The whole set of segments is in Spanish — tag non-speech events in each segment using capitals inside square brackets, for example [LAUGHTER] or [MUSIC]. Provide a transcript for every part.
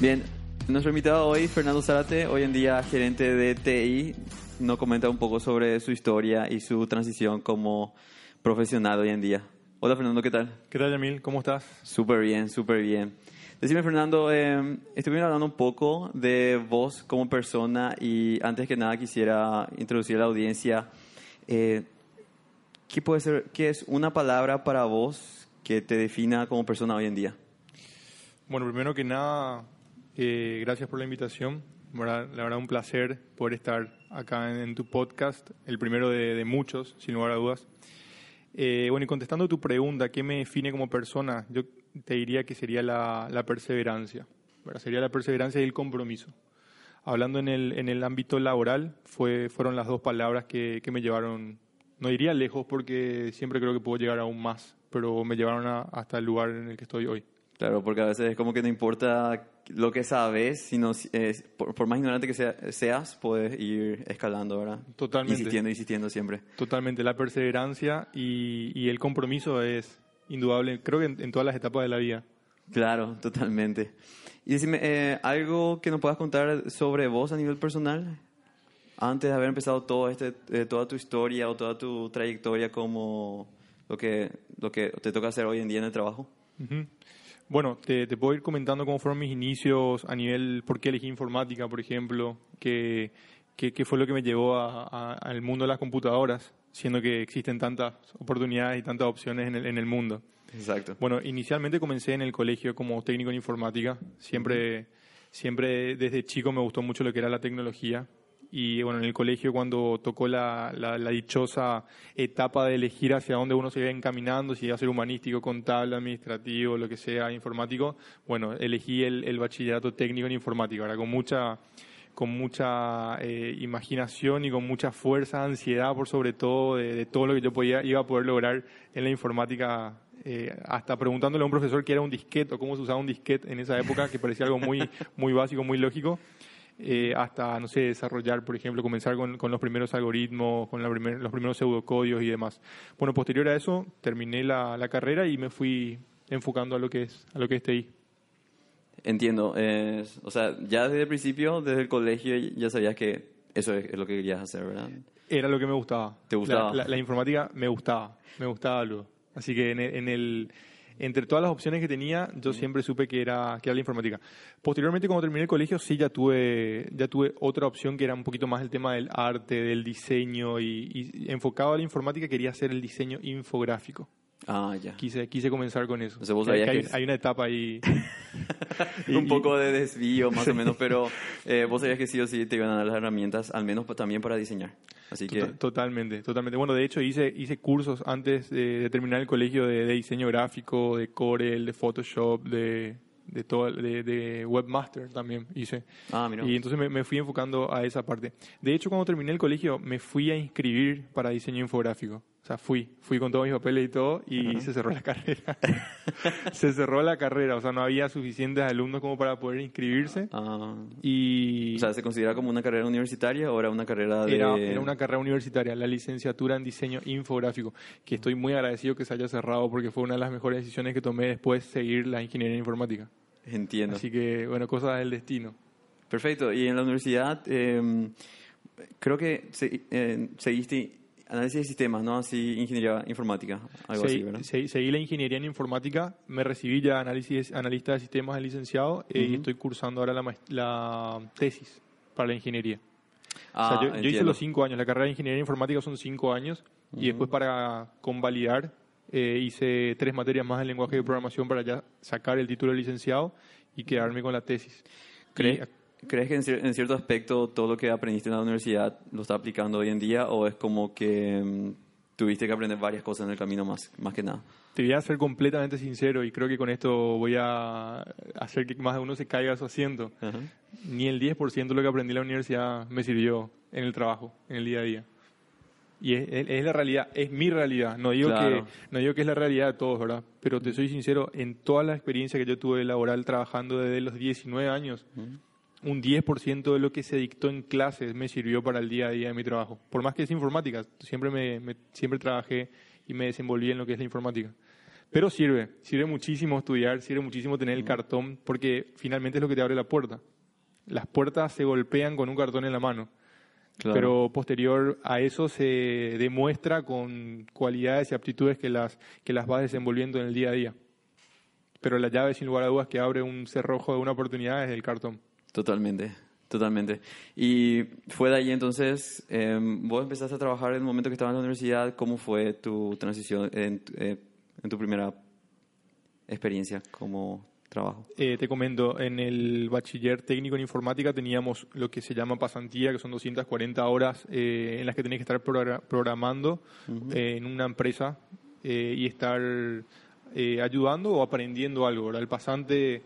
Bien, nuestro invitado hoy, Fernando Zárate, hoy en día gerente de TI, nos comenta un poco sobre su historia y su transición como profesional hoy en día. Hola Fernando, ¿qué tal? ¿Qué tal, Yamil? ¿Cómo estás? Súper bien, súper bien. Decime Fernando, eh, estuvimos hablando un poco de vos como persona y antes que nada quisiera introducir a la audiencia, eh, ¿qué, puede ser, ¿qué es una palabra para vos que te defina como persona hoy en día? Bueno, primero que nada, eh, gracias por la invitación. La verdad, un placer poder estar acá en, tu podcast, el primero de, muchos, sin lugar a dudas. Eh, bueno, y contestando tu pregunta, ¿qué me define como persona? Yo te diría que sería la, perseverancia. Sería la perseverancia y el compromiso. Hablando en el, ámbito laboral, fue, fueron las dos palabras que, me llevaron, no diría lejos porque siempre creo que puedo llegar aún más, pero me llevaron hasta el lugar en el que estoy hoy. Claro, porque a veces es como que no importa lo que sabes, sino es, por, más ignorante que seas, puedes ir escalando, ¿verdad? Totalmente. Insistiendo, insistiendo siempre. Totalmente. La perseverancia y, y el compromiso es indudable, creo que en, todas las etapas de la vida. Claro, totalmente. Y decime, eh, ¿algo que nos puedas contar sobre vos a nivel personal? Antes de haber empezado todo este, eh, toda tu historia o toda tu trayectoria como lo que, lo que te toca hacer hoy en día en el trabajo. Bueno, te, puedo ir comentando cómo fueron mis inicios a nivel, por qué elegí informática, por ejemplo, qué, qué, fue lo que me llevó al mundo de las computadoras, siendo que existen tantas oportunidades y tantas opciones en el, en el mundo. Exacto. Bueno, inicialmente comencé en el colegio como técnico en informática. Siempre, siempre desde chico me gustó mucho lo que era la tecnología. Y bueno, en el colegio cuando tocó la, la, dichosa etapa de elegir hacia dónde uno se iba encaminando, si iba a ser humanístico, contable, administrativo, lo que sea, informático, bueno, elegí el, el bachillerato técnico en informática, ahora con mucha con mucha eh, imaginación y con mucha fuerza, ansiedad por sobre todo de, todo lo que yo podía, iba a poder lograr en la informática, eh, hasta preguntándole a un profesor qué era un disquete o cómo se usaba un disquete en esa época, que parecía algo muy, muy básico, muy lógico. Eh, hasta, no sé, desarrollar, por ejemplo, comenzar con, con los primeros algoritmos, con la los primeros pseudocodios y demás. Bueno, posterior a eso, terminé la, la, carrera y me fui enfocando a lo que es, a lo que es TI. Entiendo. o sea, ya desde el principio, desde el colegio, ya sabías que eso es, lo que querías hacer, ¿verdad? Era lo que me gustaba. ¿Te gustaba? La, informática me gustaba, me gustaba algo. Así que en el entre todas las opciones que tenía, yo siempre supe que era, que era la informática. Posteriormente, cuando terminé el colegio, sí ya tuve, ya tuve otra opción que era un poquito más el tema del arte, del diseño y, y enfocado a la informática quería hacer el diseño infográfico. Ah, ya. Quise, quise comenzar con eso. hay, una etapa ahí. [LAUGHS] un poco de desvío, más o menos, pero eh, vos sabías que sí o sí te iban a dar las herramientas, al menos también para diseñar. Así que... Totalmente, totalmente. Bueno, de hecho hice, hice cursos antes de, terminar el colegio de, diseño gráfico, de Corel, de Photoshop, de, de, todo, de, Webmaster también hice. Ah, mira. Y entonces me, me, fui enfocando a esa parte. De hecho, cuando terminé el colegio, me fui a inscribir para diseño infográfico. O sea, fui, fui con todos mis papeles y todo y se cerró la carrera. [LAUGHS] se cerró la carrera, o sea, no había suficientes alumnos como para poder inscribirse. Ah. Y... O sea, ¿se considera como una carrera universitaria o era una carrera de...? Era, era, una carrera universitaria, la licenciatura en diseño infográfico, que estoy muy agradecido que se haya cerrado porque fue una de las mejores decisiones que tomé después seguir la ingeniería informática. Entiendo. Así que, bueno, cosas del destino. Perfecto. Y en la universidad, em, creo que eh, seguiste Análisis de sistemas, ¿no? Así, ingeniería informática, algo así, ¿verdad? seguí la ingeniería en informática, me recibí ya análisis, analista de sistemas de licenciado eh, y estoy cursando ahora la, la tesis para la ingeniería. Ah, yo, hice los cinco años, la carrera de ingeniería informática son cinco años y después para convalidar eh, hice tres materias más en lenguaje de programación para ya sacar el título de licenciado y quedarme con la tesis. ¿Crees? ¿Crees que en, cierto aspecto todo lo que aprendiste en la universidad lo está aplicando hoy en día o es como que mm, tuviste que aprender varias cosas en el camino más, más que nada. Te voy a ser completamente sincero y creo que con esto voy a hacer que más de uno se caiga a su asiento. Ni el 10% de lo que aprendí en la universidad me sirvió en el trabajo, en el día a día. Y es, la realidad, es mi realidad. No digo, que, no digo que es la realidad de todos, ¿verdad? Pero te soy sincero, en toda la experiencia que yo tuve laboral trabajando desde los 19 años, un 10% de lo que se dictó en clases me sirvió para el día a día de mi trabajo. Por más que es informática, siempre, me, siempre trabajé y me desenvolví en lo que es la informática. Pero sirve, sirve muchísimo estudiar, sirve muchísimo tener el cartón, porque finalmente es lo que te abre la puerta. Las puertas se golpean con un cartón en la mano. Pero posterior a eso se demuestra con cualidades y aptitudes que las, que las vas desenvolviendo en el día a día. Pero la llave, sin lugar a dudas, que abre un cerrojo de una oportunidad es el cartón. Totalmente, totalmente. Y fue de ahí entonces, em, vos empezaste a trabajar en el momento que estabas en la universidad. ¿Cómo fue tu transición en, eh, en tu primera experiencia como trabajo? Eh, te comento, en el bachiller técnico en informática teníamos lo que se llama pasantía, que son 240 horas eh, en las que tenés que estar programando en una empresa y estar ayudando o aprendiendo algo. El pasante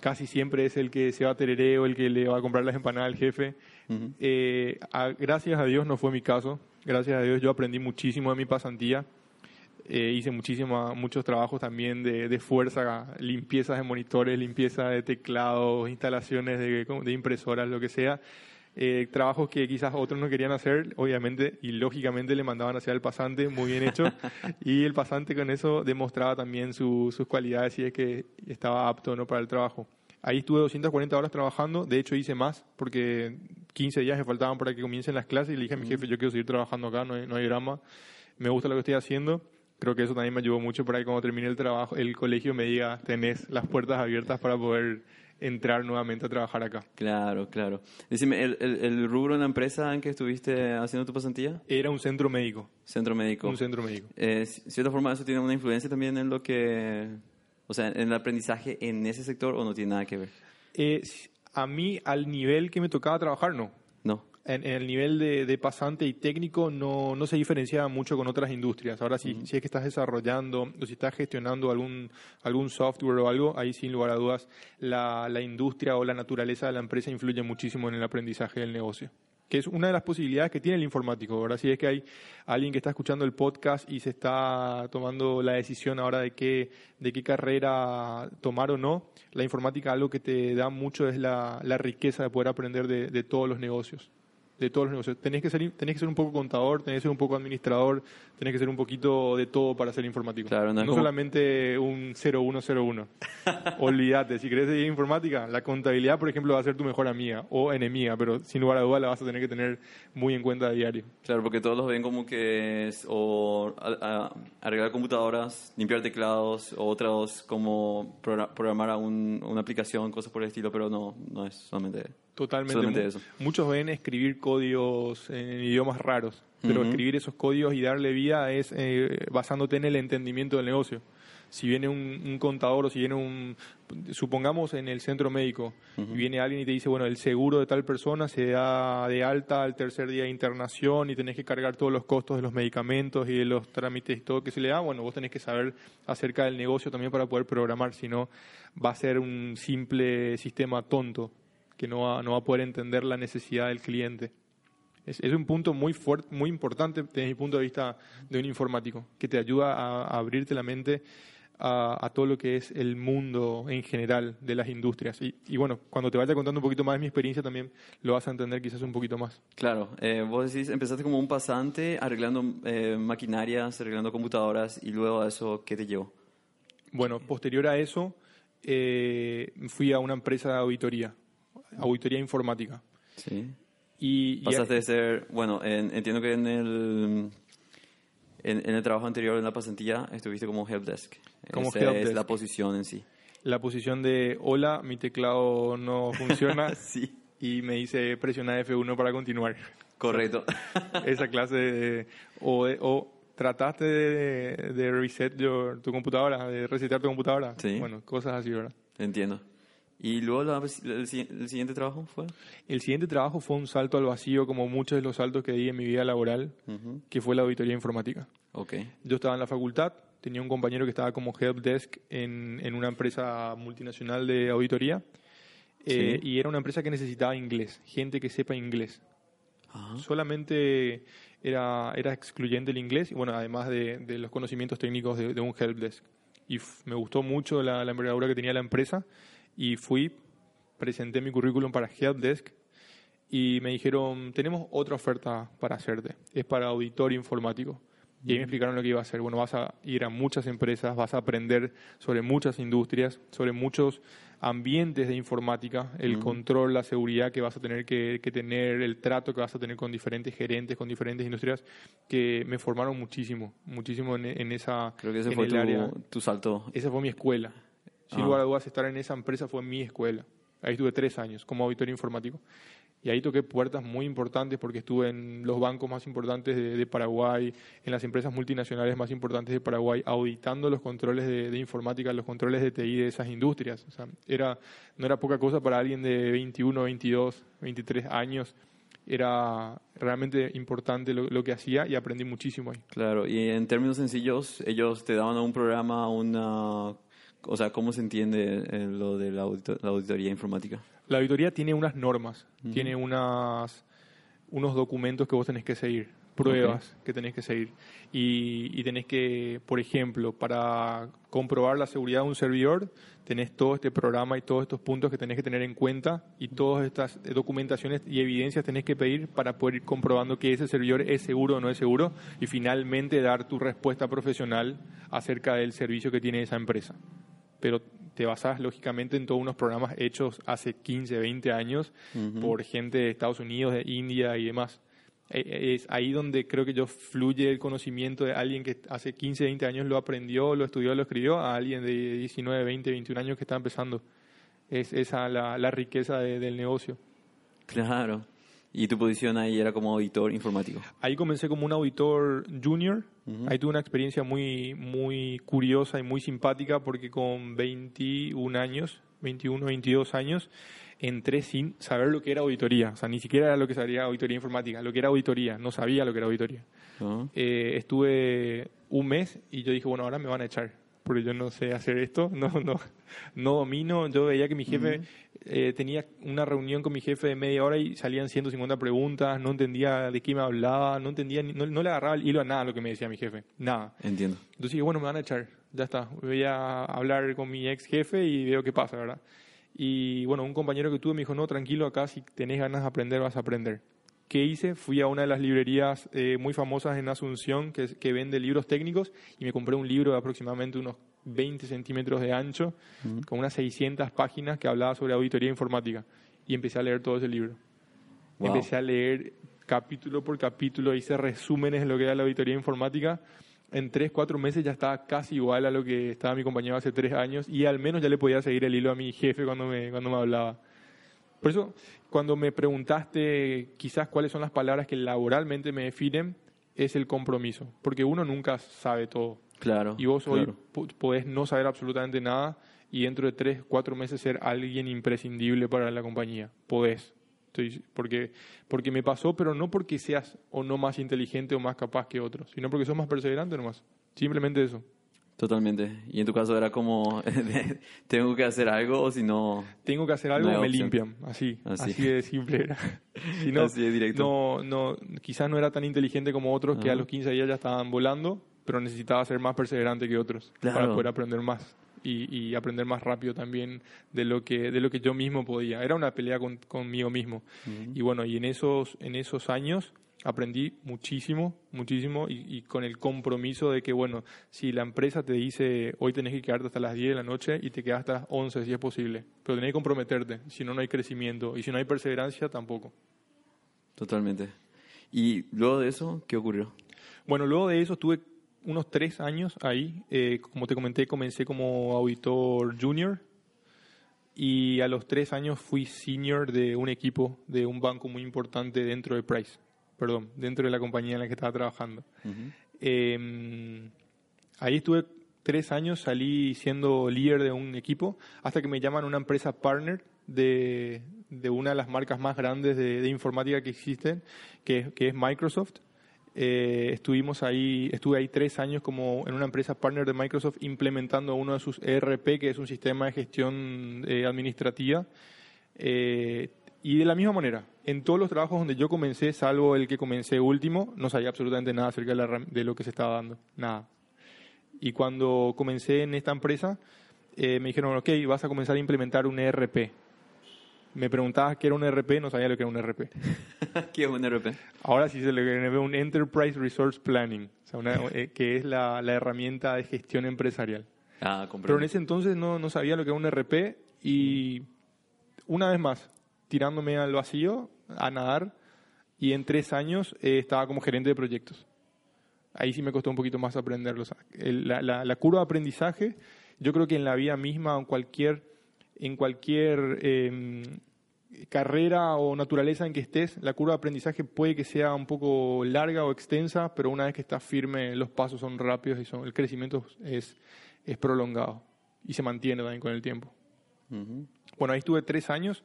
casi siempre es el que se va a tereré o el que le va a comprar las empanadas al jefe. Eh, gracias a Dios no fue mi caso. Gracias a Dios yo aprendí muchísimo de mi pasantía. Eh, hice muchísimo, muchos trabajos también de, de, fuerza, limpiezas de monitores, limpieza de teclados, instalaciones de, de impresoras, lo que sea. Eh, trabajos que quizás otros no querían hacer, obviamente, y lógicamente le mandaban hacia el pasante, muy bien hecho, [LAUGHS] y el pasante con eso demostraba también sus cualidades y es que estaba apto ¿no? para el trabajo. Ahí estuve 240 horas trabajando, de hecho hice más, porque 15 días me faltaban para que comiencen las clases y le dije a mi jefe, yo quiero seguir trabajando acá, no hay, no hay drama, me gusta lo que estoy haciendo. Creo que eso también me ayudó mucho para que cuando termine el trabajo, el colegio me diga, tenés las puertas abiertas para poder entrar nuevamente a trabajar acá. Claro, claro. Decime, ¿el, el, rubro en la empresa en que estuviste haciendo tu pasantía? Era un centro médico. Centro médico. Un centro médico. Eh, ¿Cierta forma eso tiene una influencia también en lo que... O sea, en el aprendizaje en ese sector o no tiene nada que ver? Eh, a mí, al nivel que me tocaba trabajar, no. No en, el nivel de, pasante y técnico no, no se diferencia mucho con otras industrias. Ahora, si, si es que estás desarrollando o si estás gestionando algún, algún software o algo, ahí sin lugar a dudas la, la industria o la naturaleza de la empresa influye muchísimo en el aprendizaje del negocio que es una de las posibilidades que tiene el informático. Ahora, si es que hay alguien que está escuchando el podcast y se está tomando la decisión ahora de qué, de qué carrera tomar o no, la informática algo que te da mucho es la, la riqueza de poder aprender de, de todos los negocios de todos los negocios. Tenés que, ser, tenés que ser un poco contador, tenés que ser un poco administrador, tenés que ser un poquito de todo para ser informático. Claro, no, solamente un 0101. [LAUGHS] Olvídate, si querés seguir informática, la contabilidad, por ejemplo, va a ser tu mejor amiga o enemiga, pero sin lugar a dudas la vas a tener que tener muy en cuenta a diario. Claro, porque todos los ven como que es o arreglar computadoras, limpiar teclados, o otros como programar una aplicación, cosas por el estilo, pero no, no es solamente Totalmente. eso. Muchos ven escribir códigos en idiomas raros, pero escribir esos códigos y darle vida es eh, basándote en el entendimiento del negocio. Si viene un, contador o si viene un, supongamos en el centro médico, y viene alguien y te dice, bueno, el seguro de tal persona se da de alta al tercer día de internación y tenés que cargar todos los costos de los medicamentos y de los trámites y todo que se le da, bueno, vos tenés que saber acerca del negocio también para poder programar, si no va a ser un simple sistema tonto que no va, no va a poder entender la necesidad del cliente. Es, es un punto muy fuerte, muy importante desde mi punto de vista de un informático, que te ayuda a, abrirte la mente a, todo lo que es el mundo en general de las industrias. Y, y, bueno, cuando te vaya contando un poquito más de mi experiencia también lo vas a entender quizás un poquito más. Claro, eh, vos decís, empezaste como un pasante arreglando eh, maquinarias, arreglando computadoras y luego a eso, ¿qué te llevó? Bueno, posterior a eso, eh, fui a una empresa de auditoría auditoría informática. Sí. Y, Pasaste de ser, bueno, entiendo que en el, en, el trabajo anterior, en la pasantía, estuviste como helpdesk. Como Esa es la posición en sí. La posición de, hola, mi teclado no funciona. [LAUGHS] sí. Y me dice, presiona F1 para continuar. Correcto. [LAUGHS] esa clase de, o, o trataste de, reset tu computadora, de resetear tu computadora. Sí. Bueno, cosas así, ¿verdad? Entiendo. ¿Y luego la- el, el siguiente trabajo fue? El siguiente trabajo fue un salto al vacío, como muchos de los saltos que di en mi vida laboral, Ujú. que fue la auditoría informática. Ok. Yo estaba en la facultad, tenía un compañero que estaba como help desk en, en una empresa multinacional de auditoría, eh, Sí. y era una empresa que necesitaba inglés, gente que sepa inglés. Ajá. Solamente era, era excluyente el inglés, y bueno, además de, de los conocimientos técnicos de, de un help desk. Y me gustó mucho la, la envergadura que tenía la empresa, y fui, presenté mi currículum para help desk, y me dijeron, tenemos otra oferta para hacerte, es para auditor informático. Y ahí me explicaron lo que iba a hacer. Bueno, vas a ir a muchas empresas, vas a aprender sobre muchas industrias, sobre muchos ambientes de informática, el control, la seguridad que vas a tener que, que tener, el trato que vas a tener con diferentes gerentes, con diferentes industrias, que me formaron muchísimo, muchísimo en, en esa Creo que ese en fue el tu, área. tu salto. Esa fue mi escuela. Sin Ah. lugar a dudas, estar en esa empresa fue mi escuela. Ahí estuve tres años como auditor informático. Y ahí toqué puertas muy importantes porque estuve en los bancos más importantes de, de Paraguay, en las empresas multinacionales más importantes de Paraguay, auditando los controles de, de informática, los controles de TI de esas industrias. O sea, era, no era poca cosa para alguien de 21, 22, 23 años. Era realmente importante lo, lo que hacía y aprendí muchísimo ahí. Claro, y en términos sencillos, ellos te daban un programa, una... O sea, ¿cómo se entiende eh, lo de la, audito- la auditoría informática? La auditoría tiene unas normas, tiene unas, unos documentos que vos tenés que seguir, pruebas que tenés que seguir. Y, y tenés que, por ejemplo, para comprobar la seguridad de un servidor, tenés todo este programa y todos estos puntos que tenés que tener en cuenta y todas estas eh, documentaciones y evidencias tenés que pedir para poder ir comprobando que ese servidor es seguro o no es seguro y finalmente dar tu respuesta profesional acerca del servicio que tiene esa empresa pero te basas lógicamente en todos unos programas hechos hace 15, 20 años por gente de Estados Unidos, de India y demás. Eh, Es ahí donde creo que yo fluye el conocimiento de alguien que hace 15, 20 años lo aprendió, lo estudió, lo escribió, a alguien de 19, 20, 21 años que está empezando. Es esa la, la riqueza de- del negocio. Claro. Y tu posición ahí era como auditor informático. Ahí comencé como un auditor junior. Ahí tuve una experiencia muy, muy curiosa y muy simpática porque con 21 años, 21, 22 años, entré sin saber lo que era auditoría. O sea, ni siquiera era lo que sabía auditoría informática, lo que era auditoría. No sabía lo que era auditoría. ¿no? Eh, estuve un mes y yo dije, bueno, ahora me van a echar. Porque yo no sé hacer esto, [LAUGHS] no, no, no domino. Yo veía que mi jefe eh, tenía una reunión con mi jefe de media hora y salían 150 preguntas, no entendía de qué me hablaba, no entendía, no, no le agarraba el hilo a nada lo que me decía mi jefe, nada. Entiendo. Entonces dije, bueno, me van a echar, ya está. Voy a hablar con mi ex jefe y veo qué pasa, ¿verdad? Y bueno, un compañero que tuve me dijo, no, tranquilo, acá si tenés ganas de aprender, vas a aprender. ¿Qué hice? Fui a una de las librerías eh, muy famosas en Asunción que, que vende libros técnicos y me compré un libro de aproximadamente unos 20 centímetros de ancho con unas 600 páginas que hablaba sobre auditoría informática y empecé a leer todo ese libro. Wow. Empecé a leer capítulo por capítulo, hice resúmenes de lo que era la auditoría informática. En tres, cuatro meses ya estaba casi igual a lo que estaba mi compañero hace tres años y al menos ya le podía seguir el hilo a mi jefe cuando me, cuando me hablaba. Por eso, cuando me preguntaste quizás cuáles son las palabras que laboralmente me definen, es el compromiso, porque uno nunca sabe todo. Claro. Y vos hoy claro. podés no saber absolutamente nada y dentro de tres, cuatro meses ser alguien imprescindible para la compañía. Podés. Estoy- porque, porque me pasó, pero no porque seas o no más inteligente o más capaz que otros, sino porque sos más perseverante nomás. Simplemente eso. Totalmente. Y en tu caso era como, [LAUGHS] tengo que hacer algo o si no... Tengo que hacer algo, No me limpian. Así, Así. así, de simple era. [LAUGHS] Si no, Así de directo. No, no, quizás no era tan inteligente como otros que a los 15 días ya estaban volando, pero necesitaba ser más perseverante que otros para Claro. poder aprender más y, y aprender más rápido también de lo que de lo que yo mismo podía. Era una pelea con- conmigo mismo. Y bueno, y en esos en esos años aprendí muchísimo, muchísimo y, y con el compromiso de que, bueno, si la empresa te dice hoy tenés que quedarte hasta las 10 de la noche y te quedas hasta las 11 si es posible, pero tenés que comprometerte, si no, no hay crecimiento y si no hay perseverancia tampoco. Totalmente. Y luego de eso, ¿qué ocurrió? Bueno, luego de eso estuve unos tres años ahí. Eh, como te comenté, comencé como auditor junior y a los tres años fui senior de un equipo de un banco muy importante dentro de Price, perdón, dentro de la compañía en la que estaba trabajando. Eh, ahí estuve tres años salí siendo líder de un equipo hasta que me llaman una empresa partner de, de una de las marcas más grandes de, de informática que existen, que, que es Microsoft. Eh, estuvimos ahí, estuve ahí tres años como en una empresa partner de Microsoft implementando uno de sus ERP, que es un sistema de gestión eh, administrativa. Eh, y de la misma manera, en todos los trabajos donde yo comencé, salvo el que comencé último, no sabía absolutamente nada acerca de, la, de lo que se estaba dando, nada. Y cuando comencé en esta empresa, me dijeron, ok, vas a comenzar a implementar un ERP me preguntabas qué era un ERP, no sabía lo que era un ERP. [LAUGHS] ¿Qué es un ERP? Ahora sí se le ve un Enterprise Resource Planning, eh, que es la, herramienta de gestión empresarial. Ah, comprendo. Pero en ese entonces no, no sabía lo que era un ERP y una vez más, tirándome al vacío, a nadar, y en tres años eh, estaba como gerente de proyectos. Ahí sí me costó un poquito más aprenderlo. la, la, curva de aprendizaje, yo creo que en la vida misma, en cualquier en cualquier em, carrera o naturaleza en que estés, la curva de aprendizaje puede que sea un poco larga o extensa, pero una vez que estás firme, los pasos son rápidos y son, el crecimiento es, es prolongado y se mantiene también con el tiempo. Bueno, ahí estuve tres años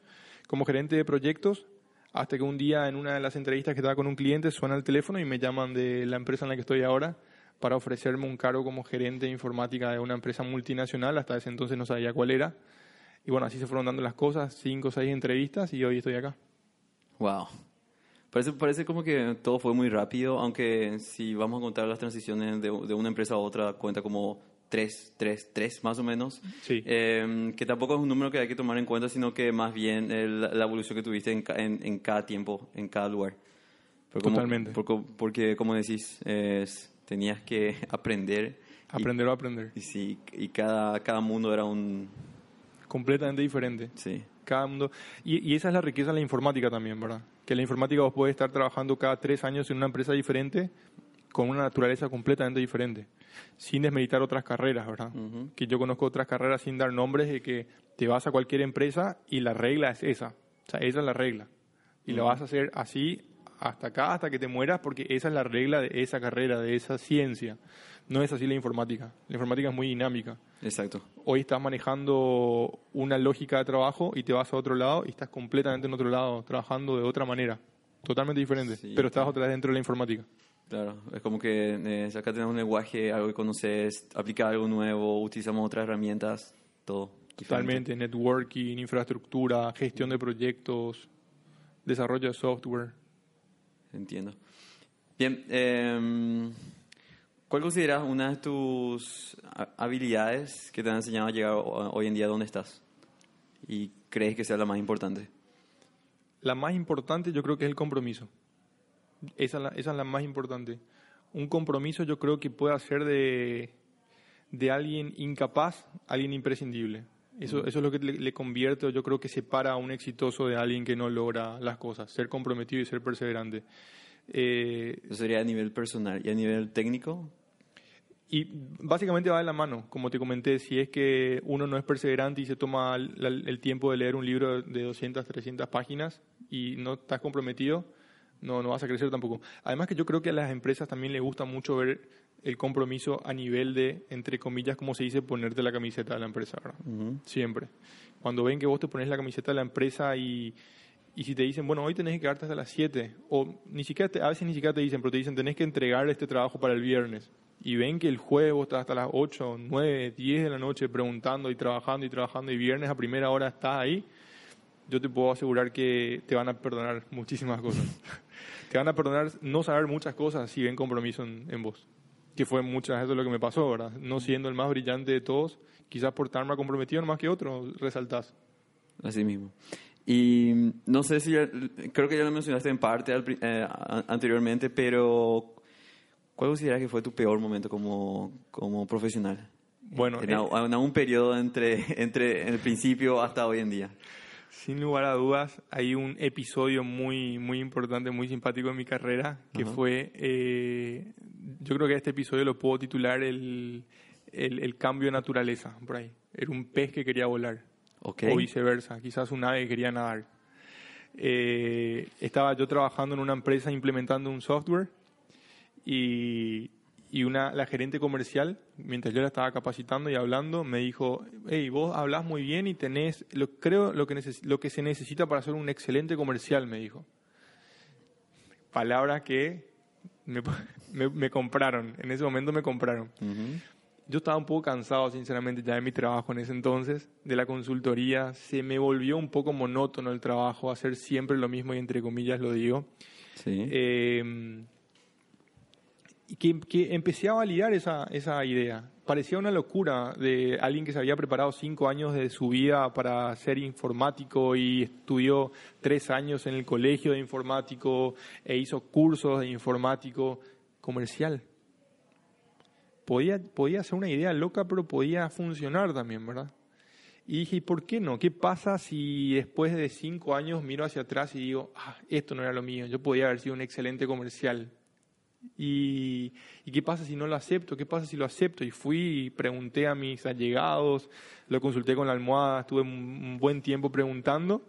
como gerente de proyectos, hasta que un día en una de las entrevistas que estaba con un cliente suena el teléfono y me llaman de la empresa en la que estoy ahora para ofrecerme un cargo como gerente de informática de una empresa multinacional. Hasta ese entonces no sabía cuál era. Y bueno, así se fueron dando las cosas, cinco o seis entrevistas y hoy estoy acá. Wow. Parece, parece como que todo fue muy rápido, aunque si vamos a contar las transiciones de, de una empresa a otra, cuenta como tres, tres, tres más o menos. Sí. Eh, que tampoco es un número que hay que tomar en cuenta, sino que más bien la evolución que tuviste en, en, en, cada tiempo, en cada lugar. Totalmente. porque, porque, como decís, es, tenías que [LAUGHS] aprender. Aprender o aprender. Y sí, y cada, cada mundo era un, completamente diferente. Sí. Cada mundo. Y, esa es la riqueza de la informática también, ¿verdad? Que la informática vos podés estar trabajando cada tres años en una empresa diferente con una naturaleza completamente diferente, sin desmeditar otras carreras, ¿verdad? Que yo conozco otras carreras sin dar nombres de que te vas a cualquier empresa y la regla es esa. O sea, esa es la regla. Y lo vas a hacer así hasta acá, hasta que te mueras, porque esa es la regla de esa carrera, de esa ciencia. No es así la informática. La informática es muy dinámica. Exacto. Hoy estás manejando una lógica de trabajo y te vas a otro lado y estás completamente en otro lado, trabajando de otra manera, totalmente diferente, pero estás otra vez dentro de la informática. Claro, es como que eh, acá tenemos un lenguaje, algo que conoces, aplicar algo nuevo, utilizamos otras herramientas, todo. Totalmente, networking, infraestructura, gestión de proyectos, desarrollo de software. Entiendo. Bien, eh, ¿Cuál consideras una de tus habilidades que te han enseñado a llegar hoy en día a donde estás? ¿Y crees que sea la más importante? La más importante yo creo que es el compromiso. Esa es la, esa es la más importante. Un compromiso yo creo que puede hacer de, de alguien incapaz alguien imprescindible. Eso, eso es lo que le, le, convierte, yo creo que separa a un exitoso de alguien que no logra las cosas, ser comprometido y ser perseverante. Eh, eso sería a nivel personal. ¿Y a nivel técnico? Y básicamente va de la mano, como te comenté, si es que uno no es perseverante y se toma el, tiempo de leer un libro de 200, 300 páginas y no estás comprometido, no, no vas a crecer tampoco. Además que yo creo que a las empresas también les gusta mucho ver el compromiso a nivel de, entre comillas, como se dice, ponerte la camiseta de la empresa, ¿verdad? Siempre. Cuando ven que vos te pones la camiseta de la empresa y, y si te dicen, bueno, hoy tenés que quedarte hasta las 7, o ni siquiera a veces ni siquiera te dicen, pero te dicen, tenés que entregar este trabajo para el viernes y ven que el jueves vos estás hasta las 8, 9, 10 de la noche preguntando y trabajando y trabajando y viernes a primera hora estás ahí, yo te puedo asegurar que te van a perdonar muchísimas cosas. [LAUGHS] te van a perdonar no saber muchas cosas si ven compromiso en, vos. Que fue muchas veces lo que me pasó, ¿verdad? No siendo el más brillante de todos, quizás por estar más comprometido más que otro, resaltás. Así mismo. Y no sé si, creo que ya lo mencionaste en parte eh, anteriormente, pero ¿Cuál consideras que fue tu peor momento como, como profesional? Bueno, en, en algún periodo entre, [LAUGHS] entre el principio hasta hoy en día. Sin lugar a dudas, hay un episodio muy, muy importante, muy simpático en mi carrera, que fue, eh, yo creo que este episodio lo puedo titular el, el, el, cambio de naturaleza, por ahí. Era un pez que quería volar, okay. o viceversa, quizás un ave que quería nadar. Eh, estaba yo trabajando en una empresa implementando un software y, y una, la gerente comercial, mientras yo la estaba capacitando y hablando, me dijo, hey, vos hablas muy bien y tenés, lo, creo, lo que, neces- lo que se necesita para ser un excelente comercial, me dijo. Palabras que me, [LAUGHS] me- me compraron, en ese momento me compraron. Ujú. Yo estaba un poco cansado, sinceramente, ya de mi trabajo en ese entonces, de la consultoría. Se me volvió un poco monótono el trabajo, hacer siempre lo mismo y entre comillas lo digo. Sí. Eh, y que, que empecé a validar esa, esa idea. Parecía una locura de alguien que se había preparado cinco años de su vida para ser informático y estudió tres años en el colegio de informático e hizo cursos de informático comercial. Podía, podía ser una idea loca, pero podía funcionar también, ¿verdad? Y dije, ¿y por qué no? ¿Qué pasa si después de cinco años miro hacia atrás y digo, ah, esto no era lo mío, yo podía haber sido un excelente comercial? ¿Y, ¿Y qué pasa si no lo acepto? ¿Qué pasa si lo acepto? Y fui pregunté a mis allegados, lo consulté con la almohada, estuve un, un buen tiempo preguntando,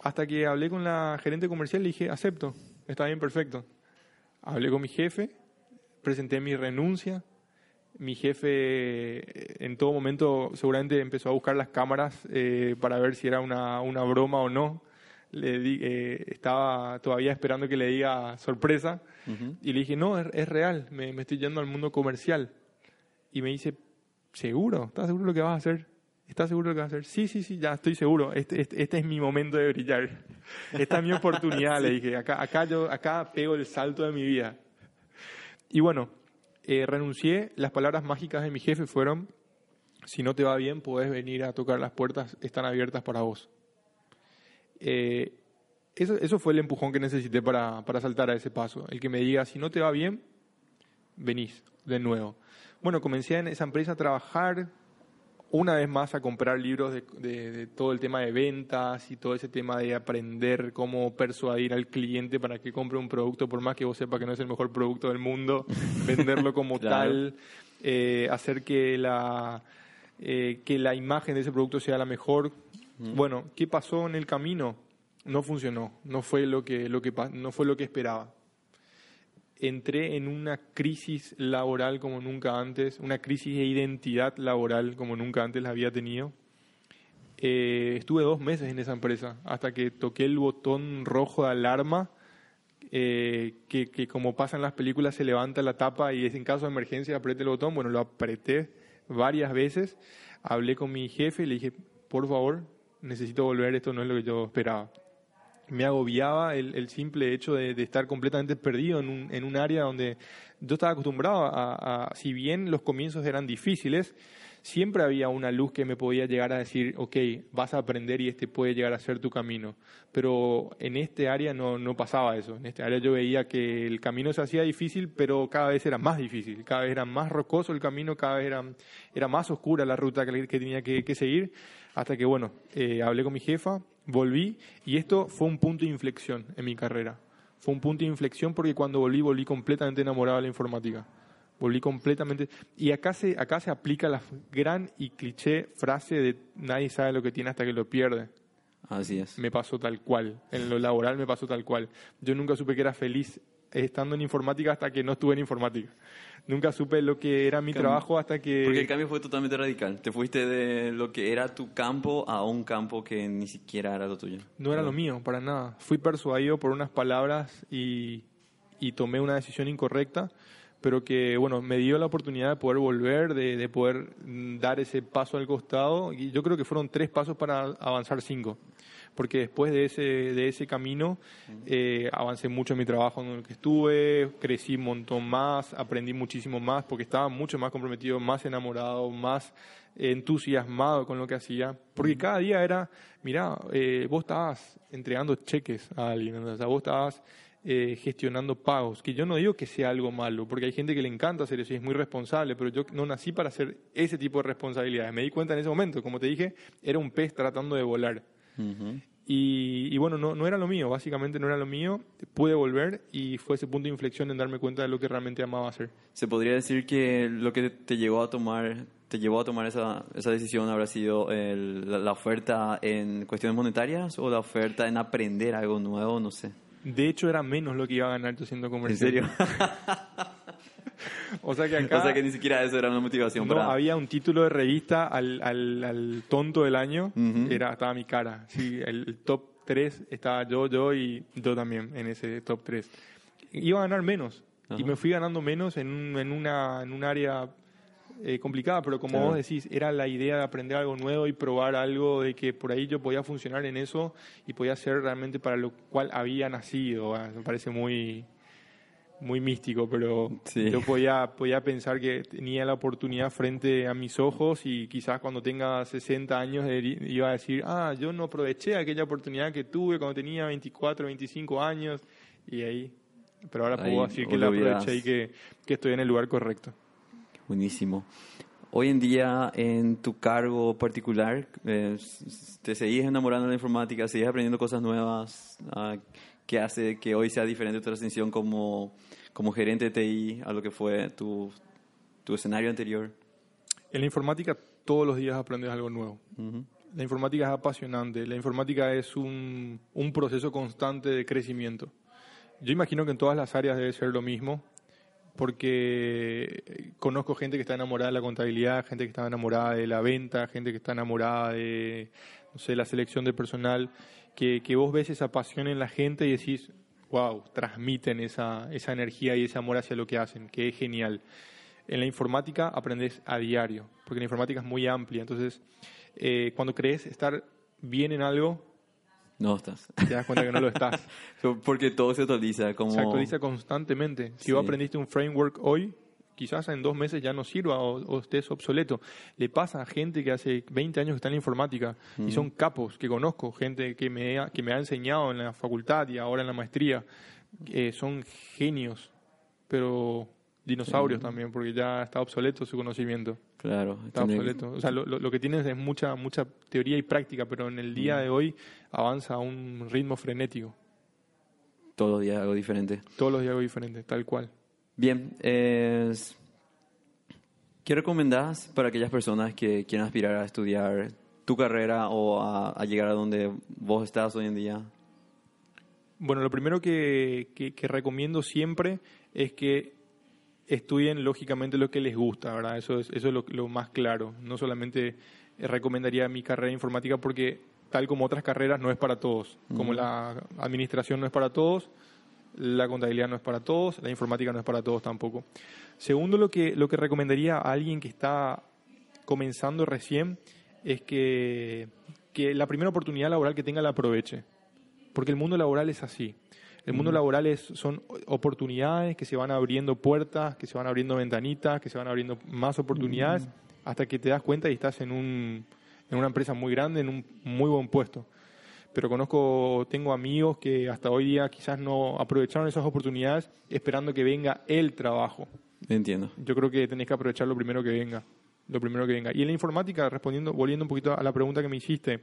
hasta que hablé con la gerente comercial y dije, acepto, está bien, perfecto. Hablé con mi jefe, presenté mi renuncia, mi jefe eh, en todo momento seguramente empezó a buscar las cámaras eh, para ver si era una, una broma o no. Le di- eh, estaba todavía esperando que le diga sorpresa Ujú. y le dije, no, es, es real, me, me estoy yendo al mundo comercial. Y me dice, ¿seguro? ¿Estás seguro de lo que vas a hacer? ¿Estás seguro de lo que vas a hacer? Sí, sí, sí, ya estoy seguro. Este, este, este es mi momento de brillar. Esta es mi oportunidad, le [LAUGHS] dije. Acá, acá, yo, acá pego el salto de mi vida. Y bueno, eh, renuncié. Las palabras mágicas de mi jefe fueron, si no te va bien, puedes venir a tocar las puertas, están abiertas para vos. Eh, eso, eso fue el empujón que necesité para, para saltar a ese paso. El que me diga, si no te va bien, venís de nuevo. Bueno, comencé en esa empresa a trabajar una vez más a comprar libros de, de- de todo el tema de ventas y todo ese tema de aprender cómo persuadir al cliente para que compre un producto, por más que vos sepas que no es el mejor producto del mundo, [LAUGHS] venderlo como Claro. tal, eh, hacer que la, eh, que la imagen de ese producto sea la mejor. Bueno, ¿qué pasó en el camino? No funcionó, no fue lo que, lo que, no fue lo que esperaba entré en una crisis laboral como nunca antes, una crisis de identidad laboral como nunca antes la había tenido. Eh, estuve dos meses en esa empresa hasta que toqué el botón rojo de alarma, eh, que, que como pasa en las películas se levanta la tapa y es en caso de emergencia apriete el botón. Bueno, lo apreté varias veces, hablé con mi jefe y le dije, por favor, necesito volver, esto no es lo que yo esperaba me agobiaba el, simple hecho de, estar completamente perdido en un, área donde yo estaba acostumbrado a, si bien los comienzos eran difíciles, siempre había una luz que me podía llegar a decir, ok, vas a aprender y este puede llegar a ser tu camino. Pero en este área no, no pasaba eso. En este área yo veía que el camino se hacía difícil, pero cada vez era más difícil, cada vez era más rocoso el camino, cada vez era, era más oscura la ruta que, tenía que seguir, hasta que, bueno, eh, hablé con mi jefa, volví y esto fue un punto de inflexión en mi carrera. Fue un punto de inflexión porque cuando volví, volví completamente enamorado de la informática. Volví completamente. Y acá se, acá se aplica la gran y cliché frase de nadie sabe lo que tiene hasta que lo pierde. Así es. Me pasó tal cual. En lo laboral me pasó tal cual. Yo nunca supe que era feliz estando en informática hasta que no estuve en informática. Nunca supe lo que era mi Cam- trabajo hasta que... Porque el cambio fue totalmente radical. Te fuiste de lo que era tu campo a un campo que ni siquiera era lo tuyo. No era lo mío, para nada. Fui persuadido por unas palabras y, y tomé una decisión incorrecta, pero que, bueno, me dio la oportunidad de poder volver, de, de poder dar ese paso al costado. Y yo creo que fueron tres pasos para avanzar cinco. Porque después de ese, de ese camino eh, avancé mucho en mi trabajo en el que estuve, crecí un montón más, aprendí muchísimo más porque estaba mucho más comprometido, más enamorado, más entusiasmado con lo que hacía. Porque cada día era, mira, eh, vos estabas entregando cheques a alguien, o sea, vos estabas eh, gestionando pagos, que yo no digo que sea algo malo, porque hay gente que le encanta hacer eso y es muy responsable, pero yo no nací para hacer ese tipo de responsabilidades. Me di cuenta en ese momento, como te dije, era un pez tratando de volar. Ujú. Y, y bueno, no, no era lo mío, básicamente no era lo mío. Pude volver y fue ese punto de inflexión en darme cuenta de lo que realmente amaba hacer. Se podría decir que lo que te llevó a tomar, te llevó a tomar esa, esa decisión habrá sido el- la, la oferta en cuestiones monetarias o la oferta en aprender algo nuevo, no sé. De hecho, era menos lo que iba a ganar yo siendo comercial. ¿En serio? [LAUGHS] [LAUGHS] o sea que acá... O sea que ni siquiera eso era una motivación no, para... había un título de revista al, al, al tonto del año, era, estaba mi cara. Sí, el, top 3 estaba yo, yo y yo también en ese top 3. Iba a ganar menos y me fui ganando menos en, un, en, una, en un área eh, complicada, pero como Claro. vos decís, era la idea de aprender algo nuevo y probar algo de que por ahí yo podía funcionar en eso y podía ser realmente para lo cual había nacido. Ah, Me parece muy muy místico, pero Sí. yo podía, podía pensar que tenía la oportunidad frente a mis ojos y quizás cuando tenga 60 años iba a decir, ah, yo no aproveché aquella oportunidad que tuve cuando tenía 24, 25 años y ahí, pero ahora Ahí puedo decir que la aproveché y que, que estoy en el lugar correcto. Buenísimo. Hoy en día, en tu cargo particular, eh, ¿te seguís enamorando de la informática? ¿Seguís aprendiendo cosas nuevas? Ah, ¿Qué hace que hoy sea diferente tu transición como, como gerente de TI a lo que fue tu, tu escenario anterior? En la informática todos los días aprendes algo nuevo. Ujú. La informática es apasionante, la informática es un, un proceso constante de crecimiento. Yo imagino que en todas las áreas debe ser lo mismo, porque conozco gente que está enamorada de la contabilidad, gente que está enamorada de la venta, gente que está enamorada de, no sé, la selección de personal, que, que vos ves esa pasión en la gente y decís, wow, transmiten esa, esa energía y ese amor hacia lo que hacen, que es genial. En la informática aprendes a diario, porque la informática es muy amplia, entonces eh, cuando crees estar bien en algo, No estás. te das cuenta que no lo estás. [LAUGHS] Porque todo se actualiza. Como... Se actualiza constantemente. Si Sí. vos aprendiste un framework hoy, quizás en dos meses ya no sirva o, o estés obsoleto. Le pasa a gente que hace 20 años que está en la informática y son capos que conozco, gente que me, ha, que me ha enseñado en la facultad y ahora en la maestría. Eh, son genios, pero dinosaurios también, porque ya está obsoleto su conocimiento. Claro. Está obsoleto. O sea, lo, lo- lo que tienes es mucha, mucha teoría y práctica, pero en el día de hoy avanza a un ritmo frenético. Todos los días algo diferente. Todos los días algo diferente, tal cual. Bien, es- ¿qué recomendás para aquellas personas que quieren aspirar a estudiar tu carrera o a, a llegar a donde vos estás hoy en día? Bueno, lo primero que, que- que recomiendo siempre es que estudien lógicamente lo que les gusta, ¿verdad? Eso es, eso es lo, lo más claro. No solamente eh, recomendaría mi carrera de informática porque tal como otras carreras no es para todos. Como la administración no es para todos, la contabilidad no es para todos, la informática no es para todos tampoco. Segundo, lo que, lo que recomendaría a alguien que está comenzando recién es que, que la primera oportunidad laboral que tenga la aproveche. Porque el mundo laboral es así. El mundo laboral es, son oportunidades que se van abriendo puertas, que se van abriendo ventanitas, que se van abriendo más oportunidades, hasta que te das cuenta y estás en, un, en una empresa muy grande, en un muy buen puesto. Pero conozco, tengo amigos que hasta hoy día quizás no aprovecharon esas oportunidades esperando que venga el trabajo. Entiendo. Yo creo que tenés que aprovechar lo primero que venga. Lo primero que venga. Y en la informática, respondiendo, volviendo un poquito a la pregunta que me hiciste,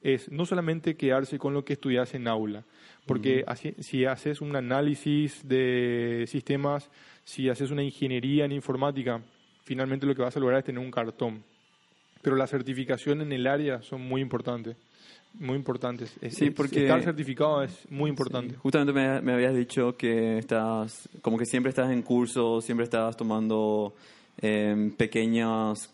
es no solamente quedarse con lo que estudias en aula, porque así- si haces un análisis de sistemas, si haces una ingeniería en informática, finalmente lo que vas a lograr es tener un cartón. Pero la certificación en el área son muy importantes. Muy importantes. Es- Sí, porque- Estar certificado es muy importante. Sí. Justamente me, me habías dicho que estás, como que siempre estás en cursos, siempre estás tomando em, pequeñas,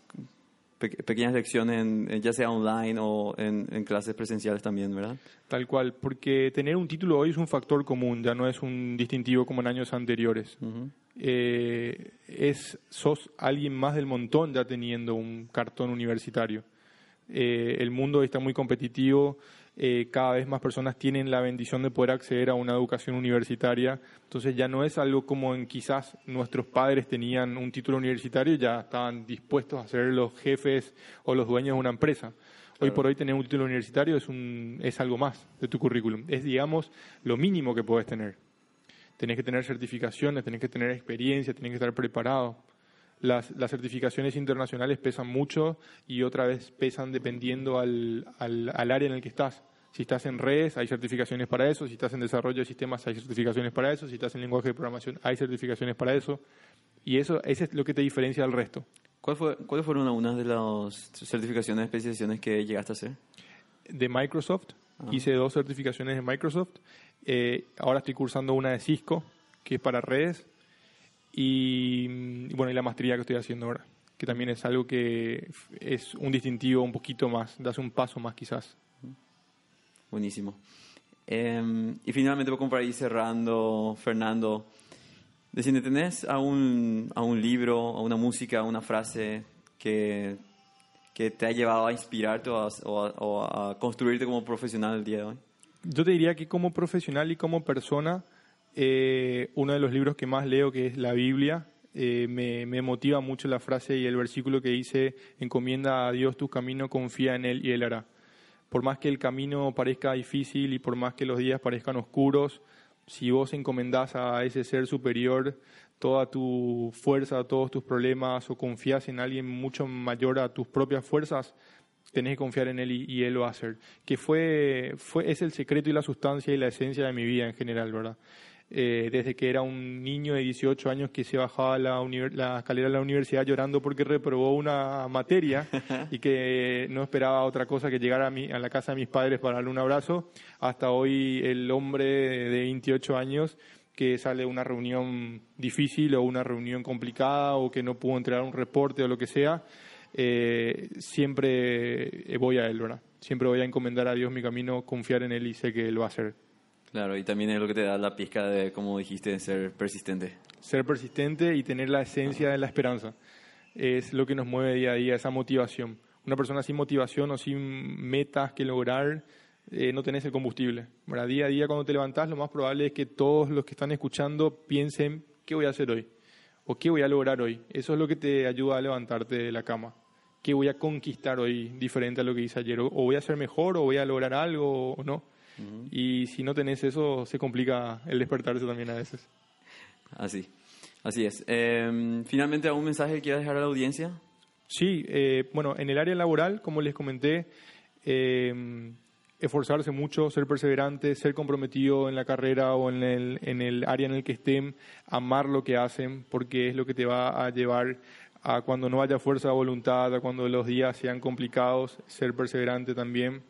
pe- pequeñas lecciones, en- ya sea online o en, en clases presenciales también, ¿verdad? Tal cual, porque tener un título hoy es un factor común, ya no es un distintivo como en años anteriores. Ujú. Eh, es sos alguien más del montón ya teniendo un cartón universitario. Eh, el mundo está muy competitivo, eh, cada vez más personas tienen la bendición de poder acceder a una educación universitaria, entonces ya no es algo como en quizás nuestros padres tenían un título universitario y ya estaban dispuestos a ser los jefes o los dueños de una empresa. Hoy por hoy tener un título universitario es, un, es algo más de tu currículum, es digamos lo mínimo que puedes tener. Tenés que tener certificaciones, tenés que tener experiencia, tenés que estar preparado. Las, las certificaciones internacionales pesan mucho y otra vez pesan dependiendo al, al, al área en el que estás. Si estás en redes, hay certificaciones para eso. Si estás en desarrollo de sistemas, hay certificaciones para eso. Si estás en lenguaje de programación, hay certificaciones para eso. Y eso, eso es lo que te diferencia del resto. ¿Cuál fue, ¿Cuáles fueron algunas de las certificaciones, especializaciones que llegaste a hacer? De Microsoft, hice dos certificaciones de Microsoft. Eh, ahora estoy cursando una de Cisco, que es para redes. Y, bueno, y la maestría que estoy haciendo ahora, que también es algo que es un distintivo un poquito más, das un paso más quizás. Buenísimo. Em, y finalmente, para ir cerrando, Fernando, decime, ¿tenés a un, a un libro, a una música, a una frase que, que te ha llevado a inspirarte o a, a construirte como profesional el día de hoy? Yo te diría que como profesional y como persona, eh, uno de los libros que más leo, que es la Biblia, eh, me, motiva mucho la frase y el versículo que dice, encomienda a Dios tu camino, confía en Él y Él hará. Por más que el camino parezca difícil y por más que los días parezcan oscuros, si vos encomendás a ese ser superior toda tu fuerza, todos tus problemas o confías en alguien mucho mayor a tus propias fuerzas, tenés que confiar en él y, él lo va. Que fue, fue, es el secreto y la sustancia y la esencia de mi vida en general, ¿verdad? Eh, desde que era un niño de 18 años que se bajaba la, la escalera de la universidad llorando porque reprobó una materia [LAUGHS] y que no esperaba otra cosa que llegar a, mi, a la casa de mis padres para darle un abrazo, hasta hoy el hombre de 28 años que sale de una reunión difícil o una reunión complicada o que no pudo entregar un reporte o lo que sea, eh, siempre voy a Él, ¿verdad? Siempre voy a encomendar a Dios mi camino, confiar en Él y sé que Él va a hacer. Claro, y también es lo que te da la pizca de, como dijiste, de ser persistente. Ser persistente y tener la esencia de la esperanza. Es lo que nos mueve día a día, esa motivación. Una persona sin motivación o sin metas que lograr, eh, no tenés el combustible. ¿verdad? Día a día cuando te levantás, lo más probable es que todos los que están escuchando piensen, ¿qué voy a hacer hoy? ¿O qué voy a lograr hoy? Eso es lo que te ayuda a levantarte de la cama. ¿Qué voy a conquistar hoy diferente a lo que hice ayer? ¿O voy a ser mejor o voy a lograr algo o no? Y si no tenés eso, se complica el despertarse también a veces. Así, así es. Em, finalmente, ¿algún mensaje que quieras dejar a la audiencia? Sí, eh, bueno, en el área laboral, como les comenté, eh, esforzarse mucho, ser perseverante, ser comprometido en la carrera o en el, en el área en el que estén, amar lo que hacen, porque es lo que te va a llevar a cuando no haya fuerza de voluntad, a cuando los días sean complicados, ser perseverante también.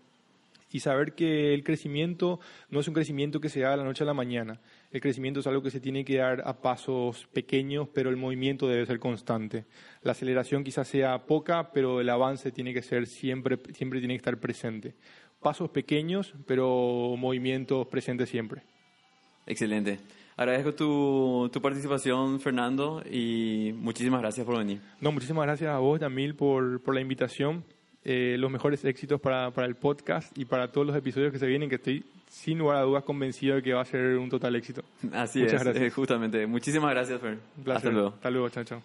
Y saber que el crecimiento no es un crecimiento que se da de la noche a la mañana. El crecimiento es algo que se tiene que dar a pasos pequeños, pero el movimiento debe ser constante. La aceleración quizás sea poca, pero el avance tiene que ser siempre, siempre tiene que estar presente pasos pequeños, pero movimientos presentes siempre. Excelente. Agradezco tu, tu, participación, Fernando, y muchísimas gracias por venir. No, muchísimas gracias a vos, Damil, por, por la invitación. Eh, los mejores éxitos para, para, el podcast y para todos los episodios que se vienen, que estoy sin lugar a dudas convencido de que va a ser un total éxito. Así es, eh, justamente. Muchísimas gracias, Fer. Hasta luego. Hasta luego, chao, chao.